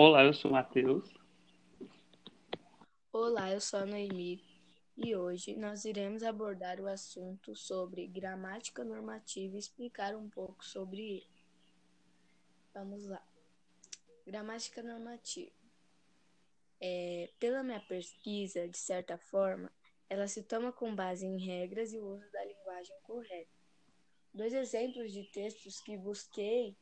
Olá, eu sou o Matheus. Olá, eu sou a Noemi e hoje nós iremos abordar o assunto sobre gramática normativa e explicar um pouco sobre ele. Vamos lá. Gramática normativa. É, pela minha pesquisa, de certa forma, ela se toma com base em regras e o uso da linguagem correta. Dois exemplos de textos que busquei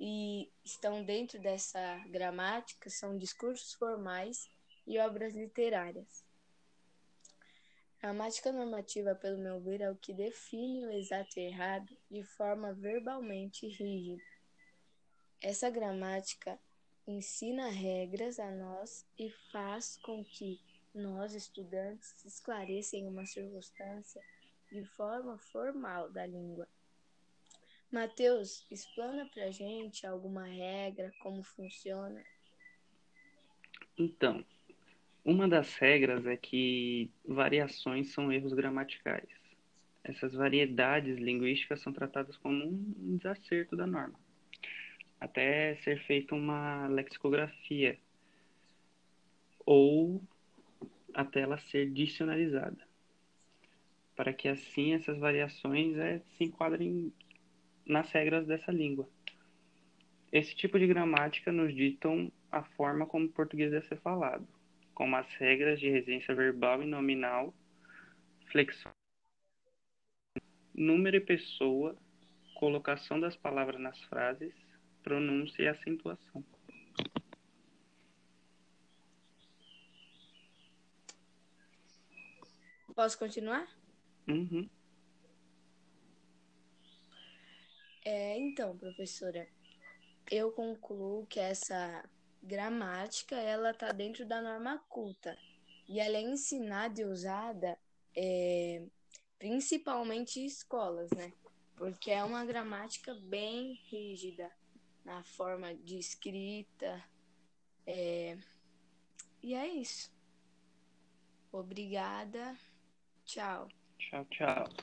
e estão dentro dessa gramática são discursos formais e obras literárias. Gramática normativa, pelo meu ver, é o que define o exato e errado de forma verbalmente rígida. Essa gramática ensina regras a nós e faz com que nós, estudantes, esclareçam uma circunstância de forma formal da língua. Mateus, explana pra gente alguma regra, como funciona. Então, uma das regras é que variações são erros gramaticais. Essas variedades linguísticas são tratadas como um desacerto da norma, até ser feita uma lexicografia ou até ela ser dicionarizada, para que assim essas variações é, se enquadrem nas regras dessa língua. Esse tipo de gramática nos ditam a forma como o português deve ser falado, como as regras de residência verbal e nominal, flexão, número e pessoa, colocação das palavras nas frases, pronúncia e acentuação. Posso continuar? Uhum. É, então, professora, eu concluo que essa gramática ela está dentro da norma culta e ela é ensinada e usada é, principalmente em escolas, né? Porque é uma gramática bem rígida na forma de escrita. É... E é isso. Obrigada. Tchau. Tchau, tchau.